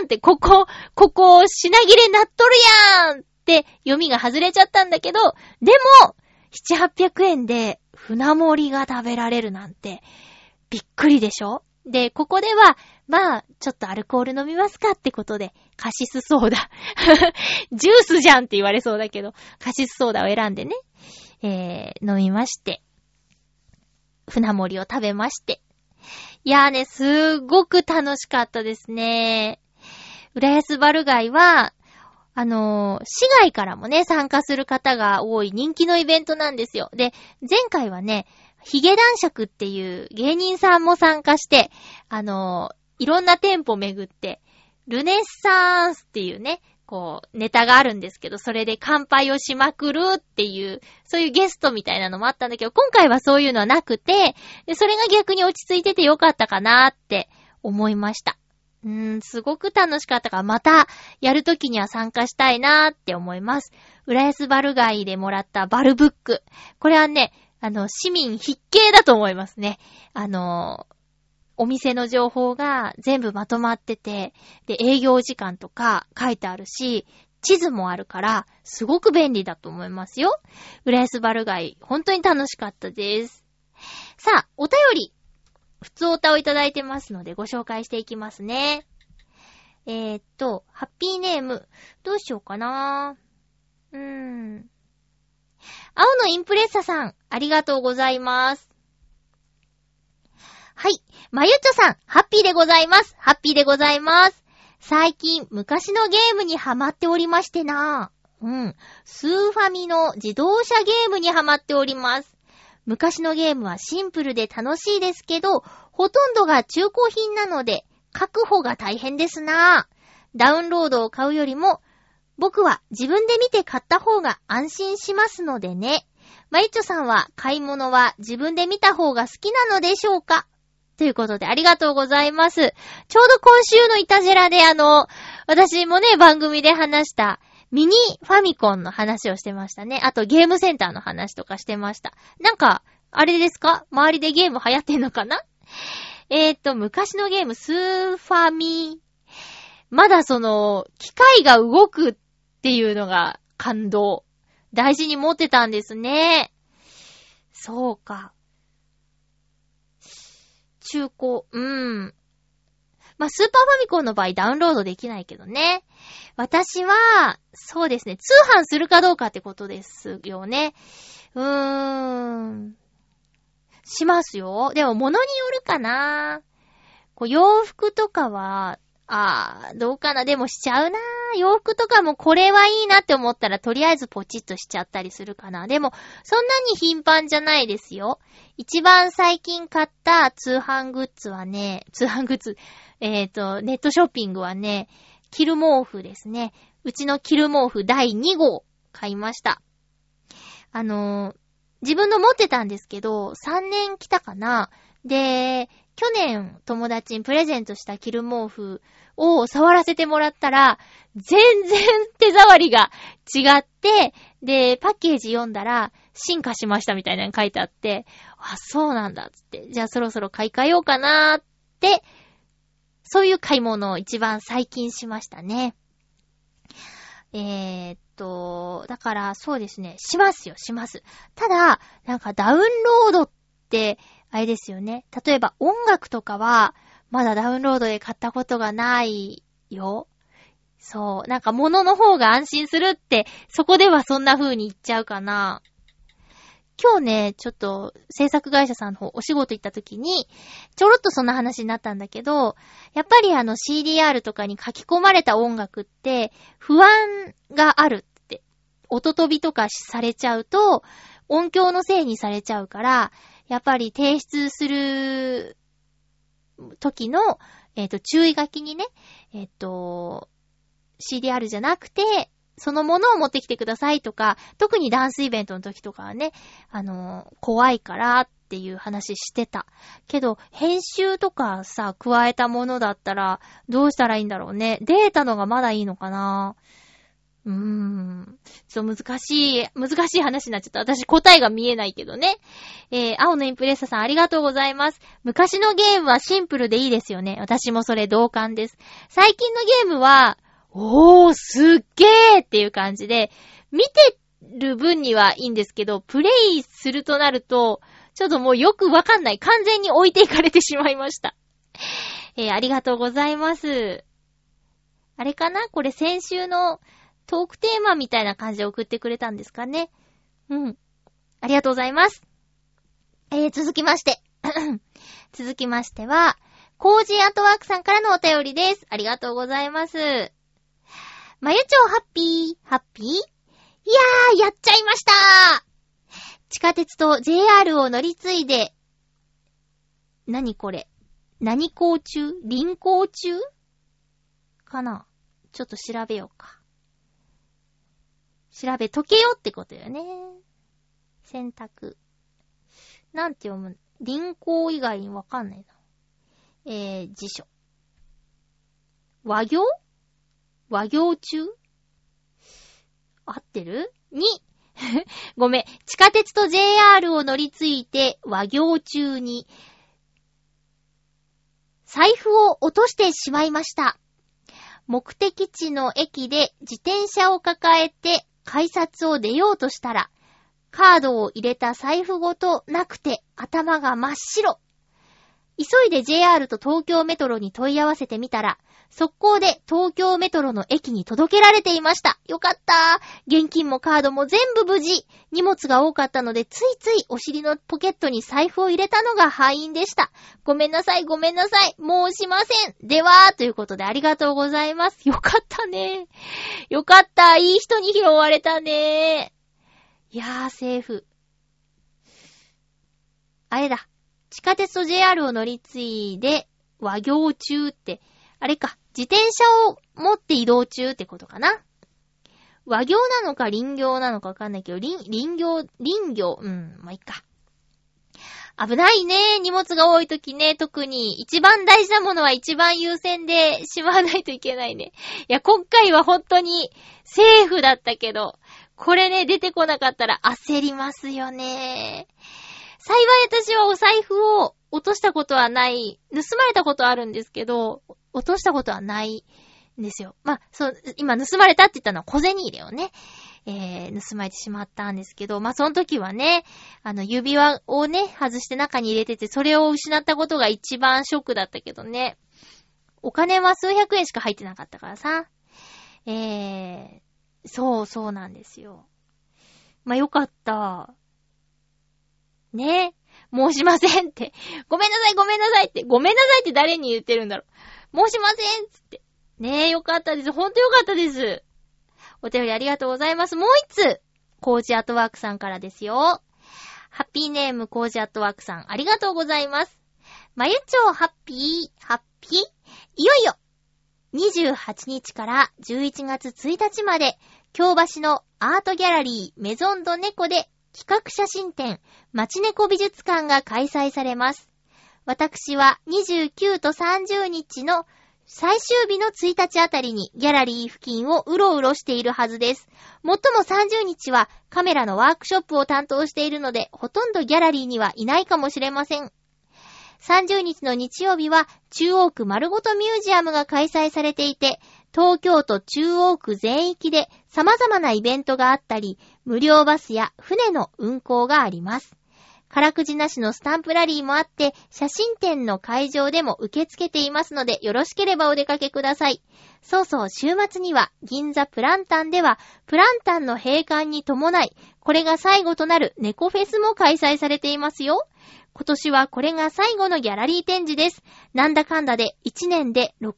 ーんって、ここ、ここ、品切れなっとるやーんって読みが外れちゃったんだけど、でも、7、800円で船盛りが食べられるなんて、びっくりでしょ？で、ここでは、まあ、ちょっとアルコール飲みますかってことで、カシスソーダ。(laughs) ジュースじゃんって言われそうだけど、カシスソーダを選んでね、えー、飲みまして、船盛りを食べまして。いやーね、すーごく楽しかったですね。浦安バル街は、あのー市外からもね、参加する方が多い人気のイベントなんですよ。で、前回はね、ヒゲ男爵っていう芸人さんも参加して、あのいろんな店舗巡って、ルネッサンスっていうね、こう、ネタがあるんですけど、それで乾杯をしまくるっていう、そういうゲストみたいなのもあったんだけど、今回はそういうのはなくて、でそれが逆に落ち着いててよかったかなって思いました。うーん、すごく楽しかったから、またやるときには参加したいなーって思います。浦安バル街でもらったバルブック。これはね、あの、市民必見だと思いますね。あの、お店の情報が全部まとまってて、で、営業時間とか書いてあるし、地図もあるから、すごく便利だと思いますよ。浦安バルガイ、本当に楽しかったです。さあ、お便り、普通おたをいただいてますのでご紹介していきますね。えー、っと、ハッピーネーム、どうしようかなうーん。青のインプレッサさん、ありがとうございます。はい。まゆっちょさん、ハッピーでございます。ハッピーでございます。最近、昔のゲームにハマっておりましてなうん。スーファミの自動車ゲームにハマっております。昔のゲームはシンプルで楽しいですけど、ほとんどが中古品なので、確保が大変ですなダウンロードを買うよりも、僕は自分で見て買った方が安心しますのでね。まゆっちょさんは買い物は自分で見た方が好きなのでしょうか？ということでありがとうございます。ちょうど今週のイタジェラであの、私もね、番組で話したミニファミコンの話をしてましたね。あとゲームセンターの話とかしてました。なんか、あれですか？周りでゲーム流行ってんのかな？えーと、昔のゲーム、スーファミ。まだその、機械が動くっていうのが感動。大事に持ってたんですね。そうか。中古、うん。まあ、スーパーファミコンの場合ダウンロードできないけどね。私は、そうですね、通販するかどうかってことですよね。うーん。しますよ。でも、物によるかな。こう、洋服とかは、あー、どうかな。でもしちゃうな。洋服とかもこれはいいなって思ったら、とりあえずポチッとしちゃったりするかな。でも、そんなに頻繁じゃないですよ。一番最近買った通販グッズはね、通販グッズ、えっ、と、ネットショッピングはね、キル毛布ですね。うちのキル毛布第2号買いました。あのー自分の持ってたんですけど、3年来たかな。で、去年友達にプレゼントしたキル毛布を触らせてもらったら、全然手触りが違って、で、パッケージ読んだら、進化しましたみたいなの書いてあって、あ、そうなんだっつって、じゃあそろそろ買い替えようかなーって、そういう買い物を一番最近しましたね。えー、っと、だからそうですね、しますよ、します。ただ、なんかダウンロードって、あれですよね。例えば音楽とかは、まだダウンロードで買ったことがないよ。そう。なんか物の方が安心するって、そこではそんな風に言っちゃうかな。今日ね、ちょっと制作会社さんの方お仕事行った時に、ちょろっとそんな話になったんだけど、やっぱりあの CDR とかに書き込まれた音楽って不安があるって。音飛びとかされちゃうと、音響のせいにされちゃうから、やっぱり提出する時の、えっ、と、注意書きにね、えっ、と、CDR じゃなくて、そのものを持ってきてくださいとか、特にダンスイベントの時とかはね、あの、怖いからっていう話してた。けど、編集とかさ、加えたものだったら、どうしたらいいんだろうね。データのがまだいいのかなぁうーん。ちょっと難しい、難しい話になっちゃった。私答えが見えないけどね。えー、青のインプレッサさんありがとうございます。昔のゲームはシンプルでいいですよね。私もそれ同感です。最近のゲームは、おー、すっげーっていう感じで、見てる分にはいいんですけど、プレイするとなると、ちょっともうよくわかんない。完全に置いていかれてしまいました。えー、ありがとうございます。あれかな？これ先週のトークテーマみたいな感じで送ってくれたんですかね。うん。ありがとうございます。えー、続きまして。(clears throat) 続きましては、コージーアートワークさんからのお便りです。ありがとうございます。まゆちょうハッピー、ハッピー？いやー、やっちゃいました地下鉄と JR を乗り継いで、何これ？何行中？輪行中？かな？ちょっと調べようか。調べとけよってことよね。選択。なんて読む？輪行以外にわかんないな。えー、辞書。和行？和行中？合ってる？に、(laughs) ごめん。地下鉄と JR を乗り継いで和行中に、財布を落としてしまいました。目的地の駅で自転車を抱えて改札を出ようとしたら、カードを入れた財布ごとなくて頭が真っ白。急いで JR と東京メトロに問い合わせてみたら、速攻で東京メトロの駅に届けられていました。よかった現金もカードも全部無事。荷物が多かったので、ついついお尻のポケットに財布を入れたのが敗因でした。ごめんなさい、ごめんなさい。もうしません。では、ということでありがとうございます。よかったね。よかった。いい人に拾われたね。いやー、セーフ。あれだ。地下鉄と JR を乗り継いで、和行中って、あれか、自転車を持って移動中ってことかな？和行なのか林行なのかわかんないけど、林、林行、林行、うん、まあ、いっか。危ないね。荷物が多い時ね、特に一番大事なものは一番優先でしまわないといけないね。いや、今回は本当にセーフだったけど、これね、出てこなかったら焦りますよね。幸い私はお財布を落としたことはない、盗まれたことはあるんですけど、落としたことはないんですよ。まあ、そう、今盗まれたって言ったのは小銭入れをね、えー、盗まれてしまったんですけど、まあ、その時はね、あの、指輪をね、外して中に入れてて、それを失ったことが一番ショックだったけどね。お金は数百円しか入ってなかったからさ。えー、そうそうなんですよ。まあ、よかった。ね申しませんって。ごめんなさい、ごめんなさいって。ごめんなさいって誰に言ってるんだろう。申しませんつって。ねえ、よかったです。ほんとよかったです。お便りありがとうございます。もう一つ、コージアットワークさんからですよ。ハッピーネームコージアットワークさん、ありがとうございます。まゆちょうハッピー、ハッピー。いよいよ、28日から11月1日まで、京橋のアートギャラリーメゾンドネコで企画写真展、街猫美術館が開催されます。私は29と30日の最終日の1日あたりにギャラリー付近をうろうろしているはずです。もっとも30日はカメラのワークショップを担当しているので、ほとんどギャラリーにはいないかもしれません。30日の日曜日は中央区丸ごとミュージアムが開催されていて、東京都中央区全域で様々なイベントがあったり、無料バスや船の運行があります。からくじなしのスタンプラリーもあって、写真展の会場でも受け付けていますので、よろしければお出かけください。そうそう、週末には、銀座プランタンでは、プランタンの閉館に伴い、これが最後となる猫フェスも開催されていますよ。今年はこれが最後のギャラリー展示です。なんだかんだで1年で6、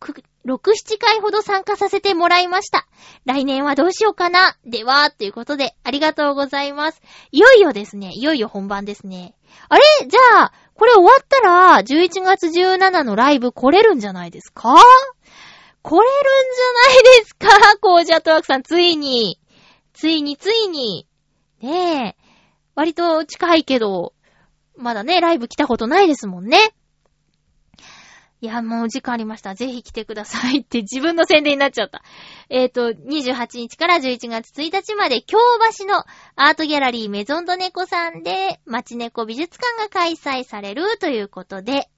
6、7回ほど参加させてもらいました。来年はどうしようかな。では、ということで、ありがとうございます。いよいよですね、いよいよ本番ですね。あれ？じゃあ、これ終わったら、11月17のライブ来れるんじゃないですか？来れるんじゃないですか？(laughs) コージャットワークさん、ついに。ついについに。ねえ。割と近いけど、まだね、ライブ来たことないですもんね。いや、もう時間ありました。ぜひ来てくださいって自分の宣伝になっちゃった。えっ、と、28日から11月1日まで、京橋のアートギャラリーメゾンドネコさんで、街猫美術館が開催されるということで、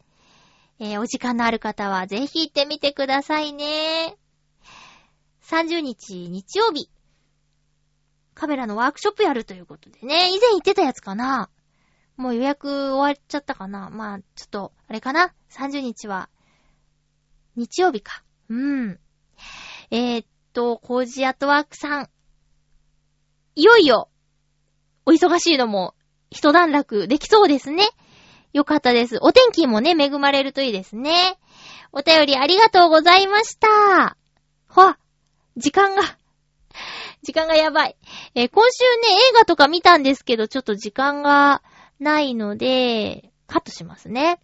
えーお時間のある方はぜひ行ってみてくださいね。30日日曜日、カメラのワークショップやるということでね、以前言ってたやつかなもう予約終わっちゃったかなまあ、ちょっと、あれかな ?30 日は、日曜日か。うん。えー、っと、コージアトワークさん。いよいよ、お忙しいのも、一段落できそうですね。よかったです。お天気もね、恵まれるといいですね。お便りありがとうございました。ほわ、時間が、時間がやばい。えー今週ね、映画とか見たんですけど、ちょっと時間がないので、カットしますね。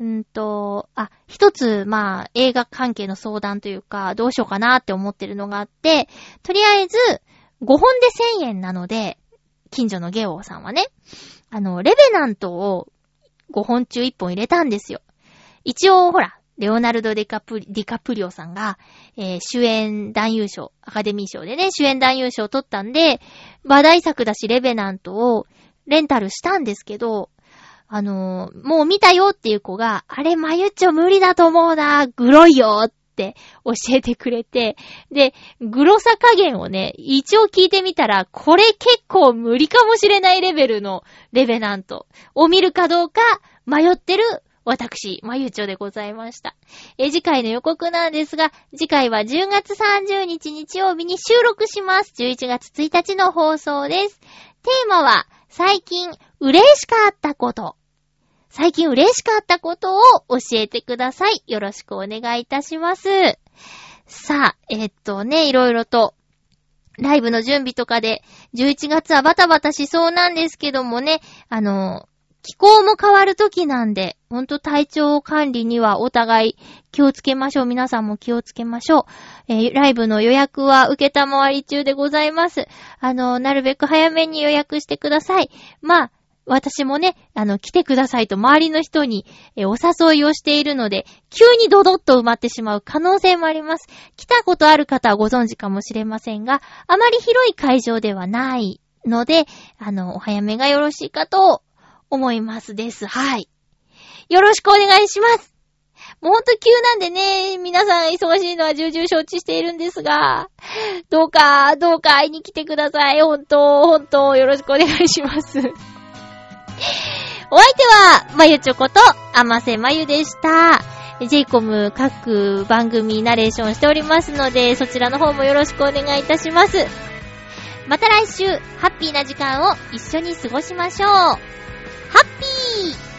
うんと、あ、一つ、まあ、映画関係の相談というか、どうしようかなって思ってるのがあって、とりあえず、5本で1000円なので、近所のゲオさんはね、あの、レベナントを5本中1本入れたんですよ。一応、ほら、レオナルド・ディカプリディカプリオさんが、えー主演男優賞、アカデミー賞でね、主演男優賞を取ったんで、話題作だし、レベナントをレンタルしたんですけど、あのーもう見たよっていう子が、あれ、まゆっちょ無理だと思うな、グロいよって教えてくれて、で、グロさ加減をね、一応聞いてみたら、これ結構無理かもしれないレベルのレベナントを見るかどうか迷ってる私、まゆちょでございました。え、次回の予告なんですが、次回は10月30日日曜日に収録します。11月1日の放送です。テーマは、最近嬉しかったこと。最近嬉しかったことを教えてください。よろしくお願いいたします。さあ、えっとね、いろいろと、ライブの準備とかで、11月はバタバタしそうなんですけどもね、あの、気候も変わる時なんで、ほんと体調管理にはお互い気をつけましょう。皆さんも気をつけましょう。えーライブの予約は受けたまわり中でございます。あの、なるべく早めに予約してください。まあ、私もね、あの、来てくださいと周りの人に、えお誘いをしているので、急にドドッと埋まってしまう可能性もあります。来たことある方はご存知かもしれませんが、あまり広い会場ではないので、あの、お早めがよろしいかと思いますです。はい。よろしくお願いします。もうほんと急なんでね、皆さん忙しいのは重々承知しているんですが、どうか、どうか会いに来てください。ほんと、ほんと、よろしくお願いします。お相手は、まゆちょこと、あませまゆでした。ジェイコム各番組ナレーションしておりますので、そちらの方もよろしくお願いいたします。また来週、ハッピーな時間を一緒に過ごしましょう。ハッピー